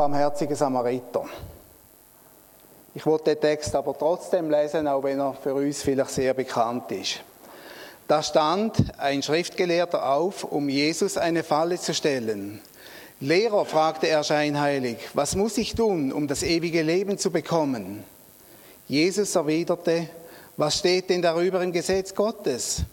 barmherzige Samariter. Ich wollte den Text aber trotzdem lesen, auch wenn er für uns vielleicht sehr bekannt ist. Da stand ein Schriftgelehrter auf, um Jesus eine Falle zu stellen. Lehrer, fragte er scheinheilig, was muss ich tun, um das ewige Leben zu bekommen? Jesus erwiderte, was steht denn darüber im Gesetz Gottes?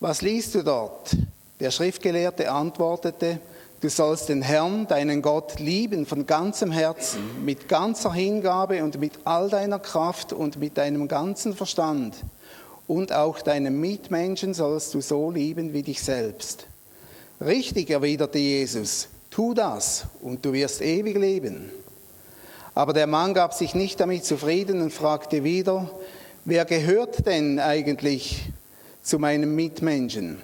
Was liest du dort? Der Schriftgelehrte antwortete, Du sollst den Herrn, deinen Gott, lieben von ganzem Herzen, mit ganzer Hingabe und mit all deiner Kraft und mit deinem ganzen Verstand. Und auch deinen Mitmenschen sollst du so lieben wie dich selbst. Richtig, erwiderte Jesus, tu das und du wirst ewig leben. Aber der Mann gab sich nicht damit zufrieden und fragte wieder, wer gehört denn eigentlich zu meinem Mitmenschen?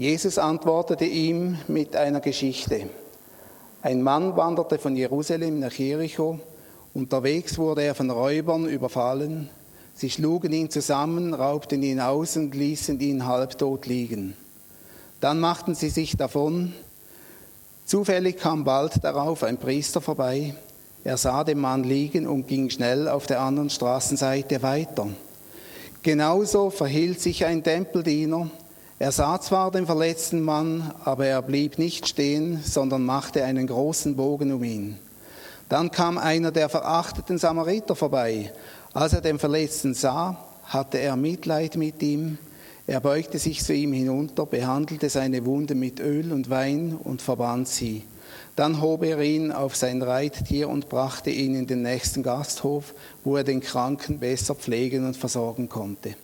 Jesus antwortete ihm mit einer Geschichte. Ein Mann wanderte von Jerusalem nach Jericho. Unterwegs wurde er von Räubern überfallen. Sie schlugen ihn zusammen, raubten ihn aus und ließen ihn halbtot liegen. Dann machten sie sich davon. Zufällig kam bald darauf ein Priester vorbei. Er sah den Mann liegen und ging schnell auf der anderen Straßenseite weiter. Genauso verhielt sich ein Tempeldiener, er sah zwar den verletzten Mann, aber er blieb nicht stehen, sondern machte einen großen Bogen um ihn. Dann kam einer der verachteten Samariter vorbei. Als er den Verletzten sah, hatte er Mitleid mit ihm. Er beugte sich zu ihm hinunter, behandelte seine Wunde mit Öl und Wein und verband sie. Dann hob er ihn auf sein Reittier und brachte ihn in den nächsten Gasthof, wo er den Kranken besser pflegen und versorgen konnte.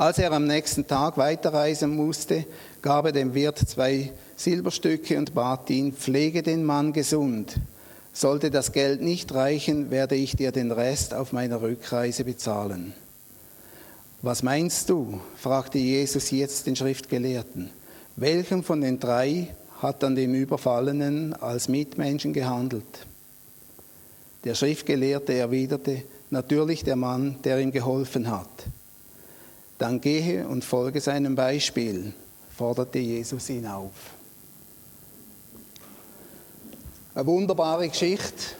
Als er am nächsten Tag weiterreisen musste, gab er dem Wirt zwei Silberstücke und bat ihn, pflege den Mann gesund. Sollte das Geld nicht reichen, werde ich dir den Rest auf meiner Rückreise bezahlen. Was meinst du? fragte Jesus jetzt den Schriftgelehrten. Welchem von den drei hat an dem Überfallenen als Mitmenschen gehandelt? Der Schriftgelehrte erwiderte, natürlich der Mann, der ihm geholfen hat. Dann gehe und folge seinem Beispiel, forderte Jesus ihn auf. Eine wunderbare Geschichte.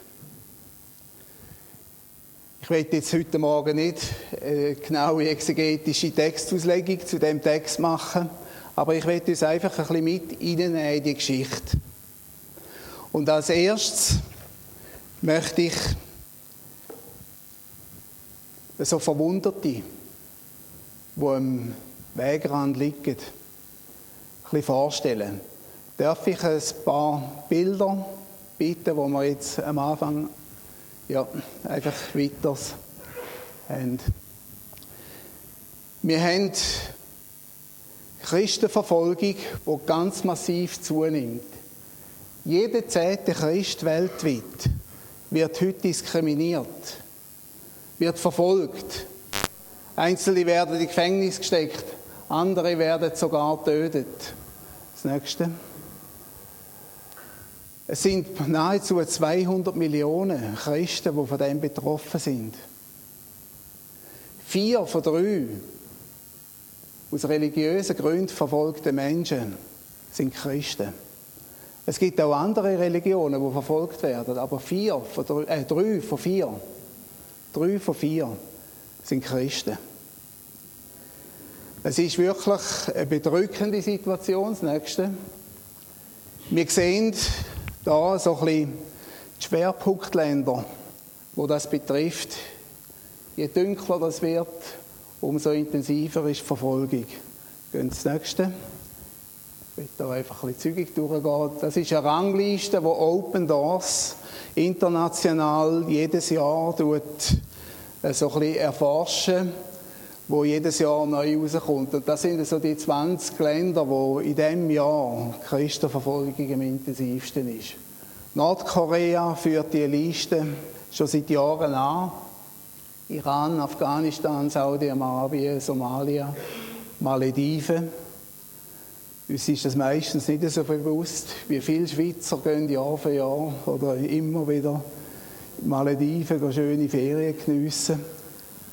Ich werde jetzt heute Morgen nicht eine genaue exegetische Textauslegung zu dem Text machen, aber ich werde uns einfach ein bisschen mit Ihnen in die Geschichte. Und als erstes möchte ich so Verwunderte die am Wegrand liegen, ein bisschen vorstellen. Darf ich ein paar Bilder bitten, wo wir jetzt am Anfang ja, einfach weiter haben. Wir haben Christenverfolgung, die ganz massiv zunimmt. Jeder zehnte Christ weltweit wird heute diskriminiert, wird verfolgt, Einzelne werden in Gefängnis gesteckt, andere werden sogar getötet. Das nächste. Es sind nahezu 200 Millionen Christen, die von dem betroffen sind. Vier von drei aus religiösen Gründen verfolgte Menschen sind Christen. Es gibt auch andere Religionen, die verfolgt werden, aber vier von drei, äh, drei von vier, drei von vier sind Christen. Es ist wirklich eine bedrückende Situation, das Nächste. Wir sehen da so ein bisschen die Schwerpunktländer, wo das betrifft. Je dunkler das wird, umso intensiver ist die Verfolgung. Gehen das Nächste. Ich will da einfach ein bisschen zügig durchgehen. Das ist eine Rangliste, wo Open Doors international jedes Jahr tut, so ein erforschen wo jedes Jahr neu rauskommt. Und das sind so die 20 Länder, wo in diesem Jahr Christenverfolgung am intensivsten ist. Nordkorea führt die Liste schon seit Jahren an. Iran, Afghanistan, Saudi-Arabien, Somalia, Malediven. Uns ist das meistens nicht so bewusst, wie viele Schweizer gehen Jahr für Jahr oder immer wieder Malediven schöne Ferien geniessen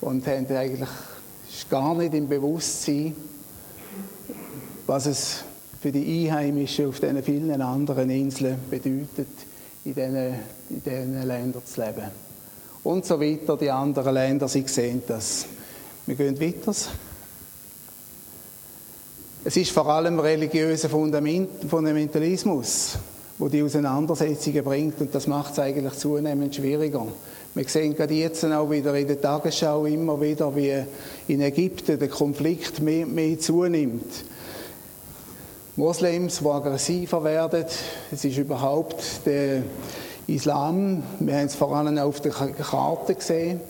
und haben eigentlich gar nicht im Bewusstsein, was es für die Einheimischen auf diesen vielen anderen Inseln bedeutet. in diesen, in diesen Ländern zu leben. Und so weiter, die anderen Länder, sie sehen das. Wir gehen weiter. Es ist vor allem religiöser Fundamentalismus, wo die Auseinandersetzungen bringt und das macht es eigentlich zunehmend schwieriger. Wir sehen gerade jetzt auch wieder in der Tagesschau immer wieder, wie in Ägypten der Konflikt mehr, mehr zunimmt. Moslems, die aggressiver werden, es ist überhaupt der Islam, wir haben es vor allem auf der Karte gesehen,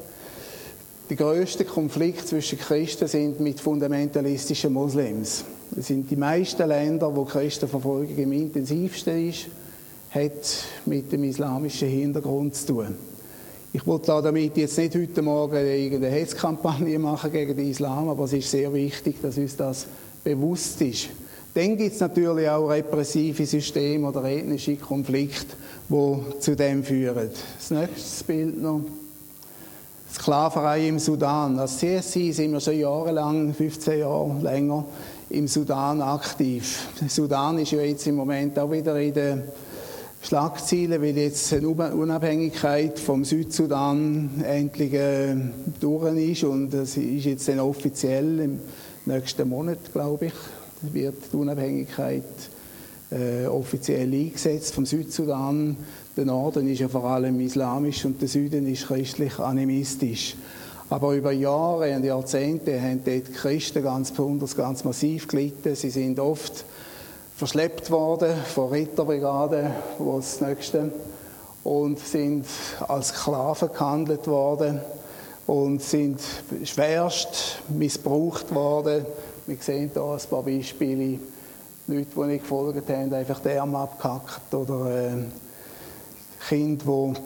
der größte Konflikt zwischen Christen sind mit fundamentalistischen Moslems. Das sind die meisten Länder, wo Christenverfolgung am intensivsten ist, hat mit dem islamischen Hintergrund zu tun. Ich wollte damit jetzt nicht heute Morgen irgendeine Hetzkampagne machen gegen den Islam, aber es ist sehr wichtig, dass uns das bewusst ist. Dann gibt es natürlich auch repressive Systeme oder ethnische Konflikte, die zu dem führen. Das nächste Bild noch. Sklaverei im Sudan. Als CSI sind wir schon jahrelang, 15 Jahre länger, im Sudan aktiv. Der Sudan ist ja jetzt im Moment auch wieder in den Schlagzeilen, weil jetzt eine Unabhängigkeit vom Südsudan endlich äh, durch ist und das ist jetzt dann offiziell im nächsten Monat, glaube ich, wird die Unabhängigkeit äh, offiziell eingesetzt vom Südsudan. Der Norden ist ja vor allem islamisch und der Süden ist christlich animistisch. Aber über Jahre und Jahrzehnte haben dort die Christen ganz besonders, ganz massiv gelitten. Sie sind oft verschleppt worden von Ritterbrigaden, wo das nächste, und sind als Sklaven gehandelt worden und sind schwerst missbraucht worden. Wir sehen hier ein paar Beispiele. Leute, die nicht gefolgt haben, einfach die Arme abgehackt oder äh, Kinder, die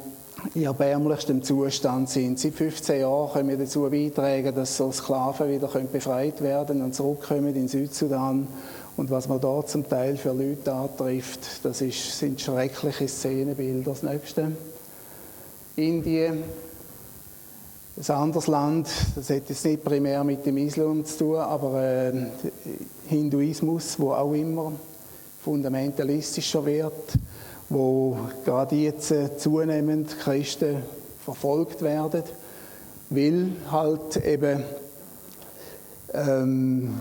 in erbärmlichstem Zustand sind. Seit 15 Jahren können wir dazu beitragen, dass so Sklaven wieder befreit werden und zurückkommen in Südsudan. Und was man da zum Teil für Leute antrifft, das ist, sind schreckliche Szenenbilder. Das nächste. Indien, ein anderes Land, das hat jetzt nicht primär mit dem Islam zu tun, aber äh, Hinduismus, wo auch immer fundamentalistischer wird, wo gerade jetzt äh, zunehmend Christen verfolgt werden, weil halt eben ähm,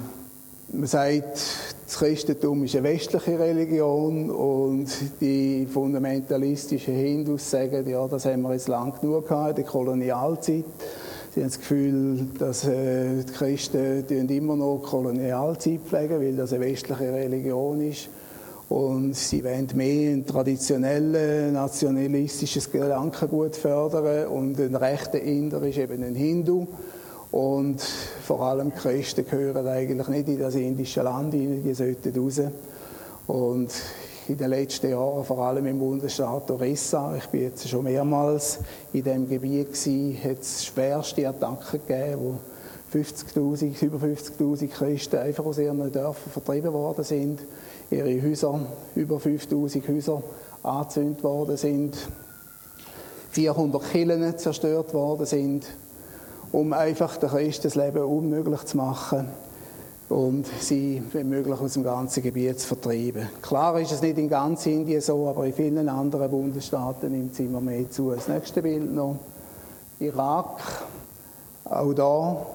man sagt, das Christentum ist eine westliche Religion und die fundamentalistischen Hindus sagen, ja, das haben wir jetzt lang genug gehabt in der Kolonialzeit. Sie haben das Gefühl, dass äh, die Christen immer noch Kolonialzeit pflegen, weil das eine westliche Religion ist. Und sie wollen mehr ein traditionelles, nationalistisches Gedankengut fördern. Und ein rechter Inder ist eben ein Hindu. Und vor allem Christen gehören eigentlich nicht in das indische Land die sollten raus. Und in den letzten Jahren, vor allem im Bundesstaat Orissa, ich bin jetzt schon mehrmals in diesem Gebiet gewesen, hat es schwerste Attacken gegeben, wo 50 über 50.000 Christen einfach aus ihren Dörfern vertrieben worden sind, ihre Häuser, über 5.000 Häuser angezündet worden sind, 400 Killen zerstört worden sind um einfach den Christen das Leben unmöglich zu machen und sie, wenn möglich, aus dem ganzen Gebiet zu vertreiben. Klar ist es nicht in ganz Indien so, aber in vielen anderen Bundesstaaten nimmt es immer mehr zu. Das nächste Bild noch. Irak, auch da.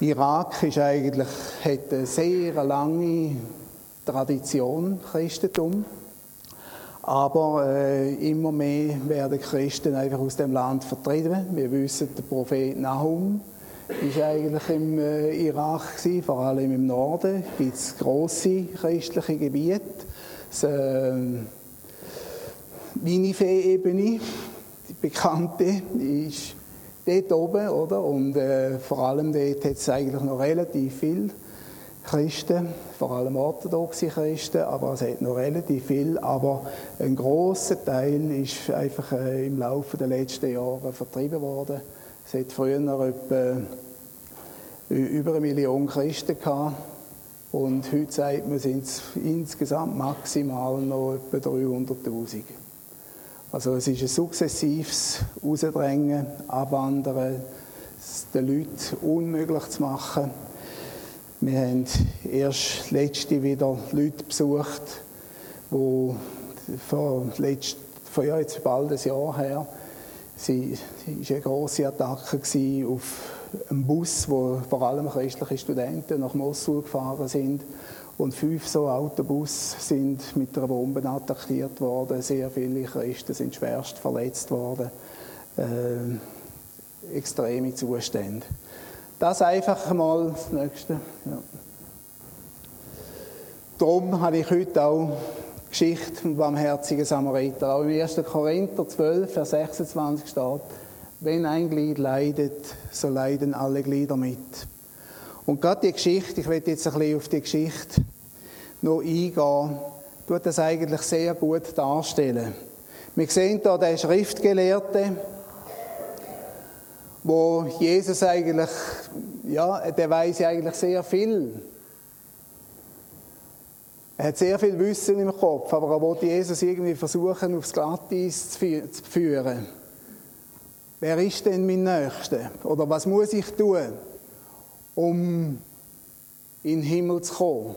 Irak ist eigentlich, hat eine sehr lange Tradition, Christentum. Aber äh, immer mehr werden Christen einfach aus dem Land vertrieben. Wir wissen, der Prophet Nahum ist eigentlich im äh, Irak gewesen, vor allem im Norden. Gibt es große christliche Gebiete. Das, äh, Ninive-Ebene, die bekannte, ist dort oben, oder? Und äh, vor allem dort hat es eigentlich noch relativ viel Christen, vor allem orthodoxe Christen, aber es hat noch relativ viel. Aber ein großer Teil ist einfach äh, im Laufe der letzten Jahre vertrieben worden. Es hat früher etwa über eine Million Christen gehabt. Und heute sagt man, sind es insgesamt maximal noch etwa 300.000. Also es ist ein sukzessives Ausdrängen, Abwandern, es den Leuten unmöglich zu machen. Wir haben erst letzte wieder Leute besucht, die vor, letzt, von ja, jetzt bald ein Jahr her. Sie, war eine grosse Attacke auf einen Bus, wo vor allem christliche Studenten nach Mosul gefahren sind. Und fünf so Autobus sind mit einer Bombe attackiert worden. Sehr viele Christen sind schwerst verletzt worden. Äh, extreme Zustände. Das einfach mal das Nächste. Ja. Darum habe ich heute auch Geschichte vom barmherzigen Samariter. Auch im 1. Korinther 12, Vers 26 steht, wenn ein Glied leidet, so leiden alle Glieder mit. Und gerade die Geschichte, ich werde jetzt ein bisschen auf die Geschichte noch eingehen, tut das eigentlich sehr gut darstellen. Wir sehen hier den Schriftgelehrte, wo Jesus eigentlich, ja, der weiß eigentlich sehr viel. Er hat sehr viel Wissen im Kopf, aber er wollte Jesus irgendwie versuchen, aufs Glatteis zu führen. Wer ist denn mein Nächster? Oder was muss ich tun, um in den Himmel zu kommen?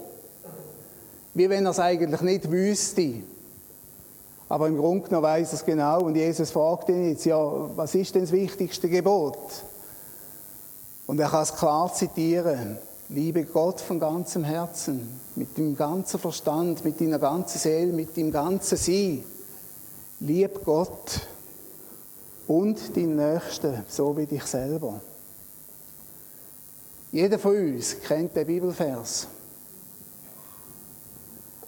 Wie wenn er es eigentlich nicht wüsste. Aber im Grunde genommen weiß er es genau. Und Jesus fragt ihn jetzt, ja, was ist denn das wichtigste Gebot? Und er kann es klar zitieren. Liebe Gott von ganzem Herzen, mit dem ganzen Verstand, mit deiner ganzen Seele, mit dem ganzen Sein. Lieb Gott und deinen Nächsten, so wie dich selber. Jeder von uns kennt den Bibelvers.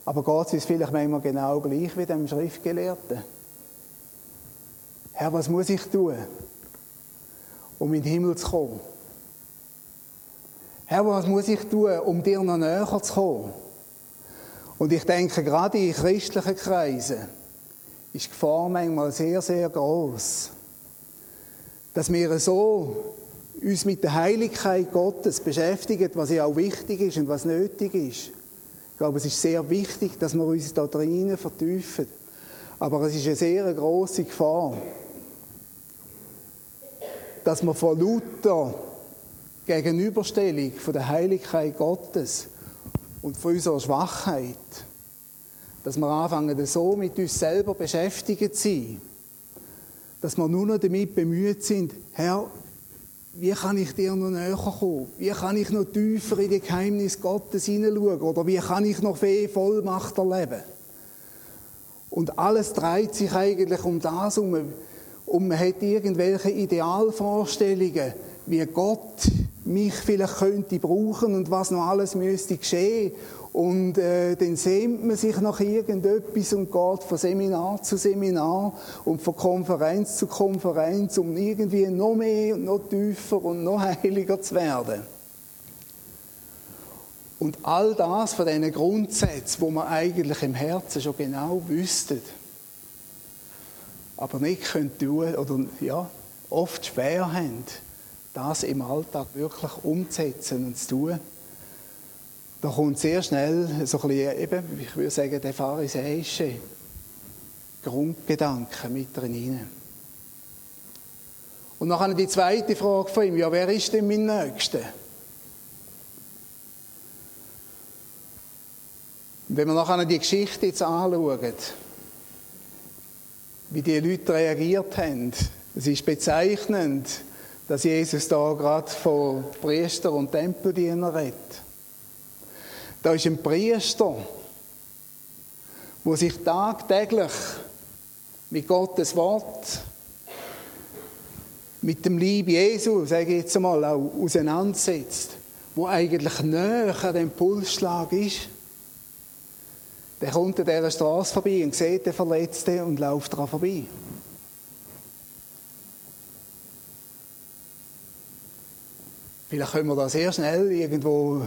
Aber Gott ist vielleicht manchmal genau gleich wie dem Schriftgelehrten. Herr, was muss ich tun, um in den Himmel zu kommen? Herr, was muss ich tun, um dir noch näher zu kommen? Und ich denke, gerade in christlichen Kreisen ist die Gefahr manchmal sehr, sehr groß, dass wir so uns mit der Heiligkeit Gottes beschäftigen, was ja auch wichtig ist und was nötig ist. Glaube, es ist sehr wichtig, dass wir uns da drinnen vertiefen. Aber es ist eine sehr große Gefahr, dass wir von lauter Gegenüberstellung von der Heiligkeit Gottes und von unserer Schwachheit, dass wir anfangen, so mit uns selber beschäftigt zu sein, dass wir nur noch damit bemüht sind, Herr, wie kann ich dir noch näher kommen? Wie kann ich noch tiefer in die Geheimnis Gottes hineinschauen? Oder wie kann ich noch viel Vollmacht erleben? Und alles dreht sich eigentlich um das um. Und man hat irgendwelche Idealvorstellungen, wie Gott mich vielleicht könnte brauchen und was noch alles müsste geschehen. Und äh, dann sehnt man sich nach irgendetwas und geht von Seminar zu Seminar und von Konferenz zu Konferenz, um irgendwie noch mehr und noch tiefer und noch heiliger zu werden. Und all das von diesen Grundsätzen, wo man eigentlich im Herzen schon genau wüsste, aber nicht können tun oder ja, oft schwer haben das im Alltag wirklich umzusetzen und zu tun, da kommt sehr schnell so ein bisschen, eben, ich würde sagen, der pharisäische Grundgedanke mit drin Und nachher die zweite Frage von ihm, ja, wer ist denn mein Nächster? wenn wir nachher die Geschichte jetzt anschauen, wie die Leute reagiert haben, es ist bezeichnend, dass Jesus da gerade von Priester und Tempeldiener redet. Da ist ein Priester, wo sich tagtäglich mit Gottes Wort, mit dem Lieb Jesu, sage ich jetzt einmal, auseinandersetzt, wo eigentlich näher an dem Pulsschlag ist. Der kommt an dieser Straße vorbei und sieht den Verletzten und läuft daran vorbei. Vielleicht können wir da sehr schnell irgendwo,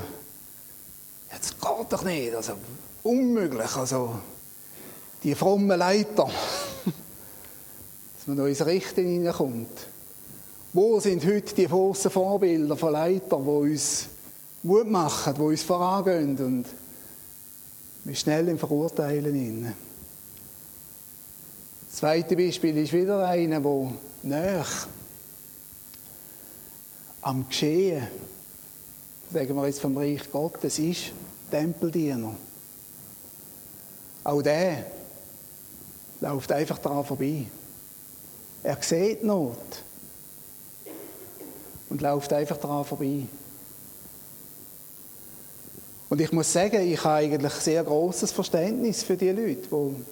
jetzt geht doch nicht, also unmöglich, also die frommen Leiter, dass man da ins Richten hineinkommt. Wo sind heute die großen Vorbilder von Leitern, die uns Mut machen, die uns vorangehen und wir schnell im Verurteilen Das zweite Beispiel ist wieder einer, der näher am Geschehen, sagen wir jetzt vom Reich Gottes, ist Tempeldiener. Auch der läuft einfach daran vorbei. Er sieht Not und läuft einfach daran vorbei. Und ich muss sagen, ich habe eigentlich sehr großes Verständnis für die Leute, die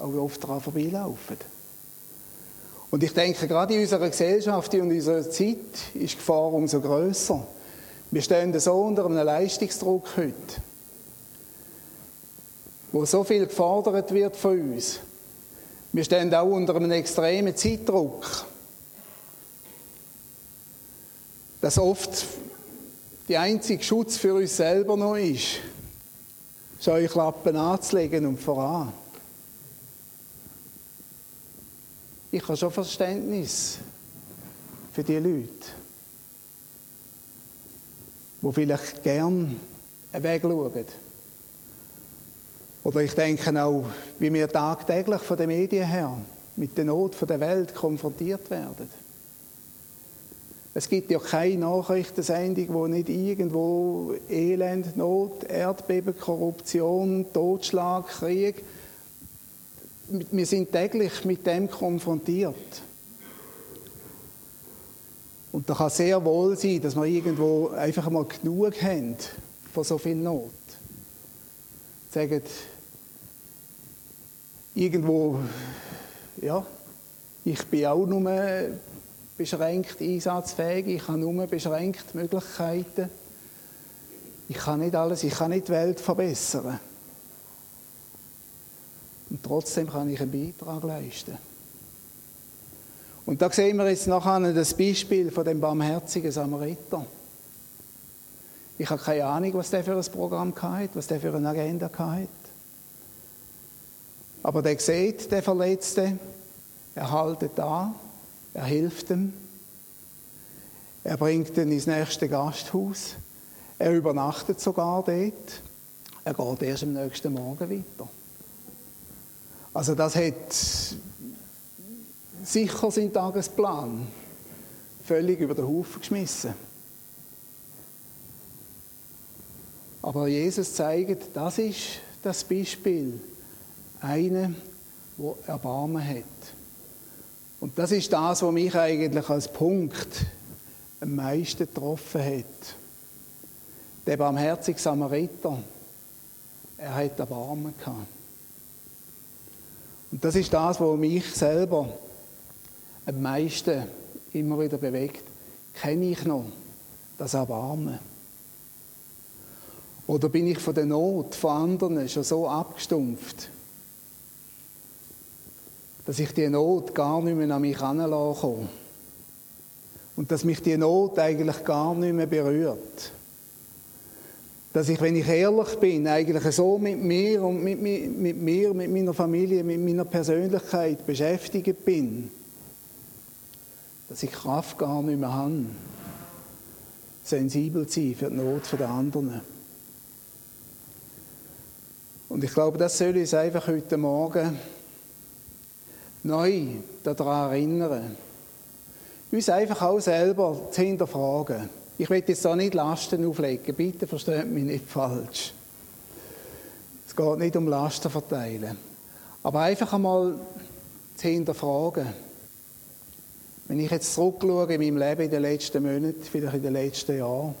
auch oft daran vorbeilaufen. Und ich denke, gerade in unserer Gesellschaft und in unserer Zeit ist die Gefahr umso größer. Wir stehen so unter einem Leistungsdruck heute, wo so viel gefordert wird von uns. Wir stehen auch unter einem extremen Zeitdruck, dass oft der einzige Schutz für uns selber noch ist, Scheuklappen anzulegen und voran. Ich habe schon Verständnis für die Leute, die vielleicht gern einen Weg schauen. Oder ich denke auch, wie wir tagtäglich von den Medien her mit der Not der Welt konfrontiert werden. Es gibt ja keine Nachrichtensendung, wo nicht irgendwo Elend, Not, Erdbeben, Korruption, Totschlag, Krieg. Wir sind täglich mit dem konfrontiert. Und da kann sehr wohl sein, dass wir irgendwo einfach mal genug haben von so viel Not. Sagen, irgendwo, ja, ich bin auch nur beschränkt einsatzfähig, ich habe nur beschränkt Möglichkeiten. Ich kann nicht alles, ich kann nicht die Welt verbessern. Und trotzdem kann ich einen Beitrag leisten. Und da sehen wir jetzt nachher das Beispiel von dem barmherzigen Samariter. Ich habe keine Ahnung, was der für ein Programm hat, was der für eine Agenda hat. Aber der sieht, der Verletzte, er haltet da er hilft ihm. Er bringt ihn ins nächste Gasthaus. Er übernachtet sogar dort. Er geht erst am nächsten Morgen weiter. Also das hat sicher seinen Tagesplan völlig über den Haufen geschmissen. Aber Jesus zeigt, das ist das Beispiel. Einer, der Erbarmen hat. Und das ist das, was mich eigentlich als Punkt am meisten getroffen hat. Der barmherzige Samariter, er hat Erbarmen gehabt. Und das ist das, was mich selber am meisten immer wieder bewegt. Kenne ich noch das Erbarmen? Oder bin ich von der Not von anderen schon so abgestumpft, dass ich die Not gar nicht mehr an mich heranlasse. Und dass mich die Not eigentlich gar nicht mehr berührt. Dass ich, wenn ich ehrlich bin, eigentlich so mit mir und mit, mit, mit mir, mit meiner Familie, mit meiner Persönlichkeit beschäftigt bin, dass ich Kraft gar nicht mehr habe, sensibel zu sein für die Not der anderen. Und ich glaube, das soll uns einfach heute Morgen neu daran erinnern. Uns einfach auch selber zu hinterfragen. Ich will jetzt da nicht Lasten auflegen, bitte versteht mich nicht falsch. Es geht nicht um Lasten verteilen. Aber einfach einmal zu hinterfragen. Wenn ich jetzt zurückschaue in meinem Leben in den letzten Monaten, vielleicht in den letzten Jahren,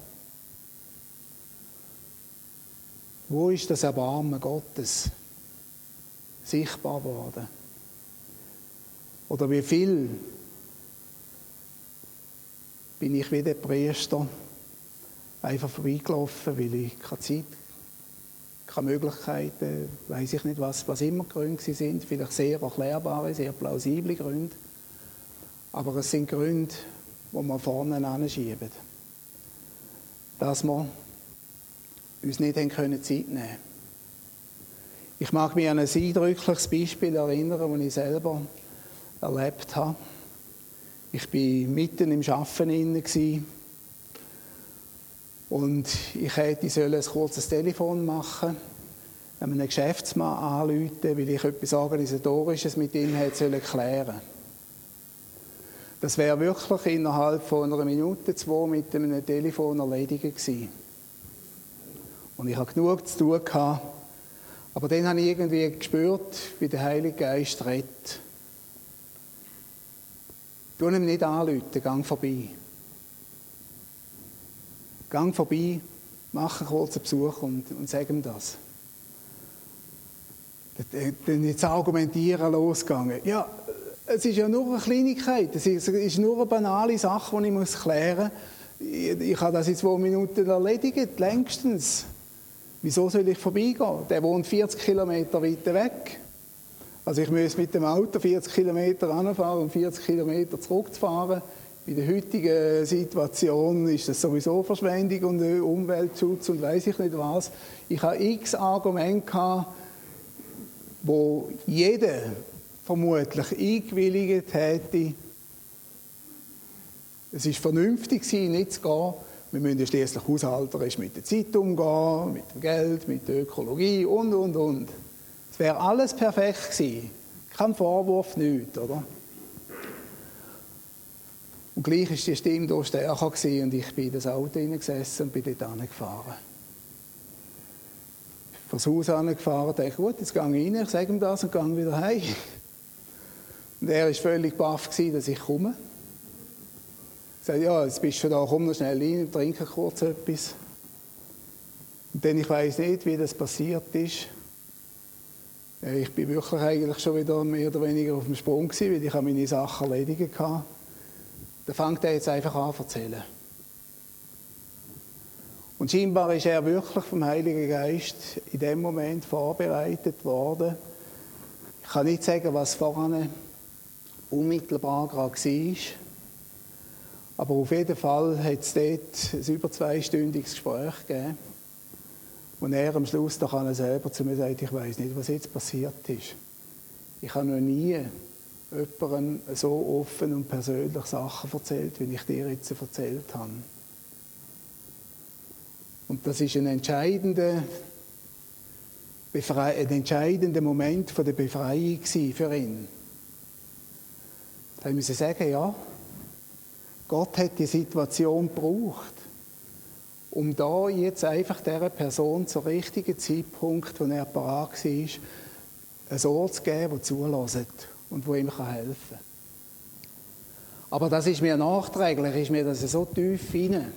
wo ist das Erbarmen Gottes sichtbar worden? Oder wie viel bin ich wie der Priester einfach vorbeigelaufen, weil ich keine Zeit, keine Möglichkeiten, weiß ich nicht was, was immer Gründe sind, vielleicht sehr erklärbare, sehr plausible Gründe. Aber es sind Gründe, die wir vorne anschieben. Dass wir uns nicht Zeit nehmen können. Ich mag mich an ein eindrückliches Beispiel erinnern, das ich selber erlebt habe. Ich war mitten im Arbeiten und ich hätte ein kurzes Telefon machen einem Geschäftsmann anrufen, weil ich etwas Organisatorisches mit ihm hätte klären Das wäre wirklich innerhalb von einer Minute, zwei mit einem Telefon erledigt gewesen. Und ich hatte genug zu tun, gehabt, Aber dann habe ich irgendwie gespürt, wie der Heilige Geist redet. Tu ihm nicht anrufen, gang vorbei. Gang vorbei, mach einen kurzen Besuch und, und sag ihm das. Dann jetzt argumentieren losgegangen. Ja, es ist ja nur eine Kleinigkeit, es ist nur eine banale Sache, die ich klären muss. Ich, ich habe das in zwei Minuten erledigt, längstens. Wieso soll ich vorbeigehen? Der wohnt 40 Kilometer weiter weg. Also ich muss mit dem Auto 40 Kilometer anfahren und 40 Kilometer zurückzufahren. In der heutigen Situation ist das sowieso Verschwendung und Umweltschutz und weiß ich nicht was. Ich habe x Argumente wo jeder vermutlich eingewilligt hätte, es ist vernünftig nicht zu gehen. Wir müssen ja schließlich haushalterisch mit der Zeit umgehen, mit dem Geld, mit der Ökologie und, und, und. Es wäre alles perfekt gewesen. Kein Vorwurf, nichts, oder? Und gleich war die Stimme da stärker und ich bin in das Auto hineingesessen und bin dort hingefahren vor das Haus angefahren, dachte, gut, jetzt gehe ich rein, ich sage ihm das und gehe wieder heim. Und er war völlig baff, dass ich komme. Ich sagte, ja, jetzt bist du da, komm noch schnell rein, trinke kurz etwas. Und dann, ich weiß nicht, wie das passiert ist. Ich bin wirklich eigentlich schon wieder mehr oder weniger auf dem Sprung gewesen, weil ich meine Sachen erledigt hatte. Dann fängt er jetzt einfach an zu erzählen. Und scheinbar ist er wirklich vom Heiligen Geist in dem Moment vorbereitet worden. Ich kann nicht sagen, was voran unmittelbar gerade war. Aber auf jeden Fall hat es dort ein über zweistündiges Gespräch gegeben. Und er am Schluss doch selber zu mir sagt, ich weiß nicht, was jetzt passiert ist. Ich habe noch nie jemandem so offen und persönlich Sachen erzählt, wie ich dir jetzt erzählt habe. Und das ist ein entscheidender, ein entscheidender Moment von der Befreiung für ihn. Da müssen sie sagen, ja, Gott hat die Situation gebraucht, um da jetzt einfach dieser Person zum richtigen Zeitpunkt, wo er parat war, ein Ohr zu geben, der zulässt und wo ihm helfen kann. Aber das ist mir nachträglich, ist mir das so tief hinein.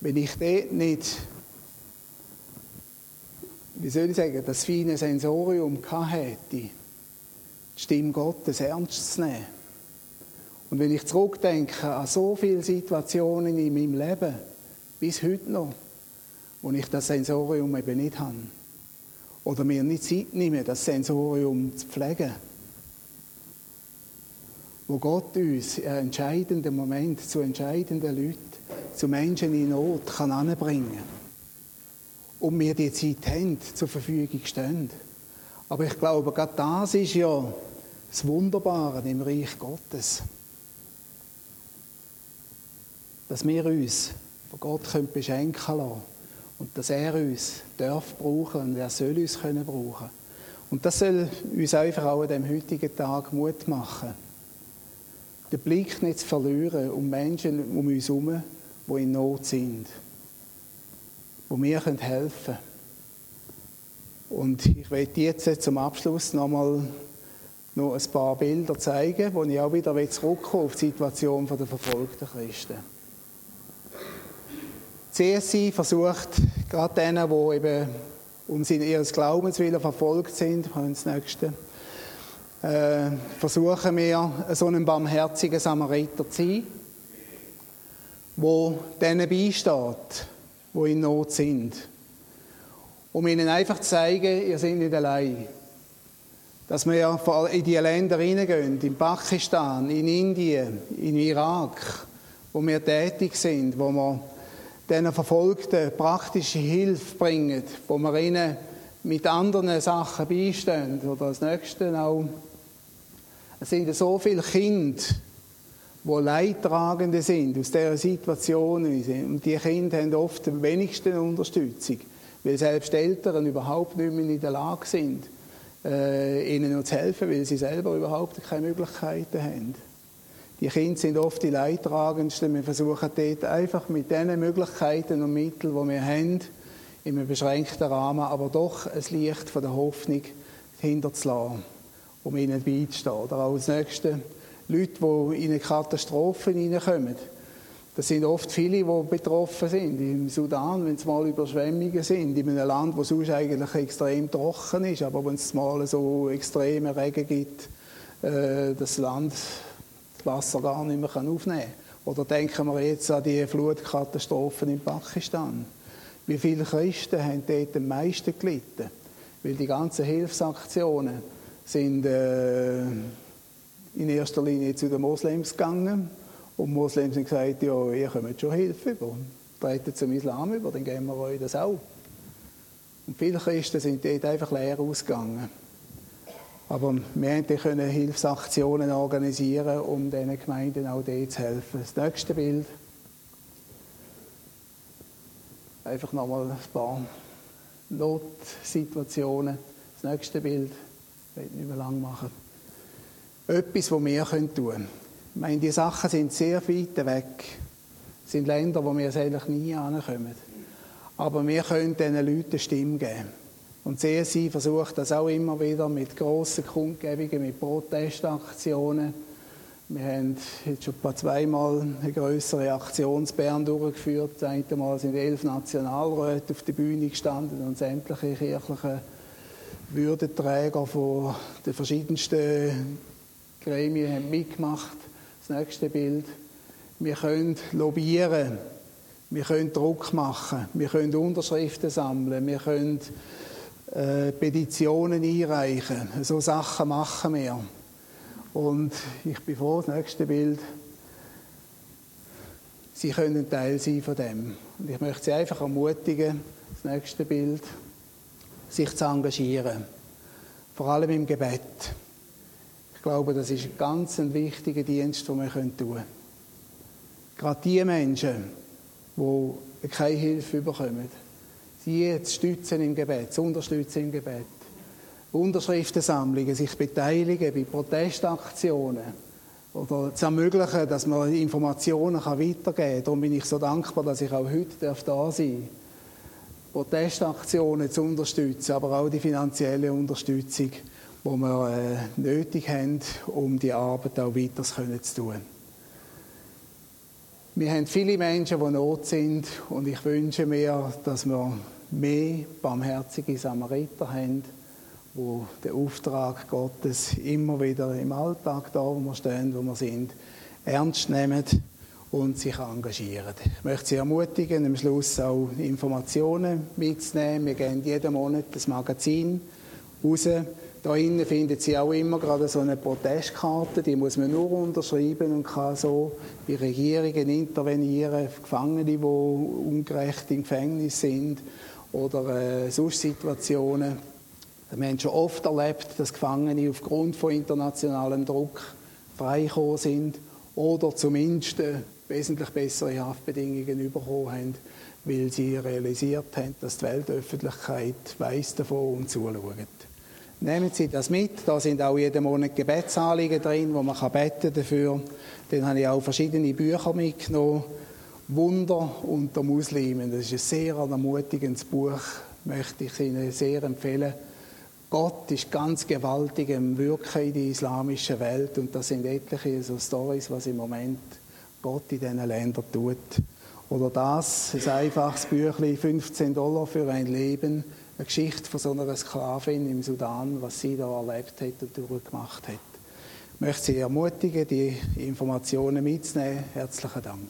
Wenn ich dort nicht, wie soll ich sagen, das feine Sensorium hätte, die Stimme Gottes ernst zu nehmen. Und wenn ich zurückdenke an so viele Situationen in meinem Leben, bis heute noch, wo ich das Sensorium eben nicht habe, oder mir nicht Zeit nehme, das Sensorium zu pflegen, wo Gott uns in entscheidenden Moment zu entscheidenden Leuten zu Menschen in Not kann anbringen und wir die Zeit haben, zur Verfügung stehen. Aber ich glaube, gerade das ist ja das Wunderbare im Reich Gottes. Dass wir uns von Gott können beschenken lassen und dass er uns darf brauchen und er soll uns können brauchen. Und das soll uns einfach auch an dem heutigen Tag Mut machen. Den Blick nicht zu verlieren um Menschen um uns herum, die in Not sind, wo wir helfen können. Und ich werde jetzt zum Abschluss nochmal noch ein paar Bilder zeigen, wo ich auch wieder zurückkomme auf die Situation der verfolgten Christen. CSI versucht, gerade denen, die eben um ihres Glaubens willen verfolgt sind, das nächste, äh, versuchen wir, so einen barmherzigen Samariter zu sein wo denen beisteht, wo in Not sind. Um ihnen einfach zu zeigen, ihr seid nicht allein. Dass wir in die Länder hineingehen, in Pakistan, in Indien, in Irak, wo wir tätig sind, wo wir diesen Verfolgten praktische Hilfe bringen, wo wir ihnen mit anderen Sachen beistehen. Oder als nächstes auch, es sind so viele Kinder, wo Leidtragende sind aus dieser Situation. Und die Kinder haben oft am wenigsten Unterstützung, weil selbst Eltern überhaupt nicht mehr in der Lage sind, äh, ihnen noch zu helfen, weil sie selber überhaupt keine Möglichkeiten haben. Die Kinder sind oft die Leidtragendsten. Wir versuchen dort einfach mit den Möglichkeiten und Mitteln, die wir haben, in einem beschränkten Rahmen, aber doch ein Licht von der Hoffnung hinterzulassen, um ihnen beizustehen. Oder auch als Nächste Leute, die in eine Katastrophe hineinkommen. Das sind oft viele, die betroffen sind. Im Sudan, wenn es mal Überschwemmungen sind, in einem Land, wo sonst eigentlich extrem trocken ist, aber wenn es mal so extreme Regen gibt, äh, das Land Wasser gar nicht mehr aufnehmen kann. Oder denken wir jetzt an die Flutkatastrophen in Pakistan. Wie viele Christen haben dort am meisten gelitten? Weil die ganzen Hilfsaktionen sind äh, in erster Linie zu den Moslems gegangen. Und die Moslems haben gesagt, ja, ihr kommt schon Hilfe über. Tretet zum Islam über, dann geben wir euch das auch. Und viele Christen sind dort einfach leer ausgegangen. Aber wir können Hilfsaktionen organisieren, um diesen Gemeinden auch dort zu helfen. Das nächste Bild. Einfach nochmal ein paar Notsituationen. Das nächste Bild. Ich will nicht mehr lang machen. Etwas, was wir tun können. Ich meine, die Sachen sind sehr weit weg. Das sind Länder, wo wir eigentlich nie ankommen. Aber wir können diesen Leuten Stimme geben. Und CSI versucht das auch immer wieder mit grossen Kundgebungen, mit Protestaktionen. Wir haben jetzt schon zweimal eine größere Aktionsbären durchgeführt. Das eine Mal sind elf Nationalräte auf der Bühne gestanden und sämtliche kirchliche Würdenträger von den verschiedensten Gremien haben mitgemacht. Das nächste Bild. Wir können lobbyieren. Wir können Druck machen. Wir können Unterschriften sammeln. Wir können äh, Petitionen einreichen. So Sachen machen wir. Und ich bin froh, das nächste Bild. Sie können Teil sein von dem. Und ich möchte Sie einfach ermutigen, das nächste Bild, sich zu engagieren. Vor allem im Gebet. Ich glaube, das ist ein ganz wichtiger Dienst, den wir tun können. Gerade die Menschen, die keine Hilfe bekommen, sie zu stützen im Gebet, zu unterstützen im Gebet. Unterschriftensammlungen, sich beteiligen bei Protestaktionen oder zu ermöglichen, dass man Informationen weitergeben kann. Darum bin ich so dankbar, dass ich auch heute da sein darf. Protestaktionen zu unterstützen, aber auch die finanzielle Unterstützung, die wir äh, nötig haben, um die Arbeit auch weiter zu tun. Wir haben viele Menschen, die Not sind und ich wünsche mir, dass wir mehr barmherzige Samariter haben, wo den Auftrag Gottes immer wieder im Alltag, da wo wir stehen, wo wir sind, ernst nehmen und sich engagieren. Ich möchte Sie ermutigen, am Schluss auch Informationen mitzunehmen. Wir geben jeden Monat das Magazin raus. Da innen finden Sie auch immer gerade so eine Protestkarte, die muss man nur unterschreiben und kann so bei Regierungen intervenieren, Gefangene, die ungerecht im Gefängnis sind oder äh, sonst Situationen. Wir haben schon oft erlebt, dass Gefangene aufgrund von internationalem Druck freigekommen sind oder zumindest äh, wesentlich bessere Haftbedingungen bekommen haben, weil sie realisiert haben, dass die Weltöffentlichkeit weiss davon und zuschaut. Nehmen Sie das mit. Da sind auch jeden Monat Gebetsanliegen drin, wo man beten dafür. Dann habe ich auch verschiedene Bücher mitgenommen Wunder unter Muslimen. Das ist ein sehr ermutigendes Buch, möchte ich Ihnen sehr empfehlen. Gott ist ganz gewaltig im Wirken in der islamischen Welt und das sind etliche so Stories, was im Moment Gott in diesen Ländern tut. Oder das, ein einfaches Büchlein, 15 Dollar für ein Leben, eine Geschichte von so einer Sklavin im Sudan, was sie da erlebt hat und durchgemacht hat. Ich möchte Sie ermutigen, die Informationen mitzunehmen. Herzlichen Dank.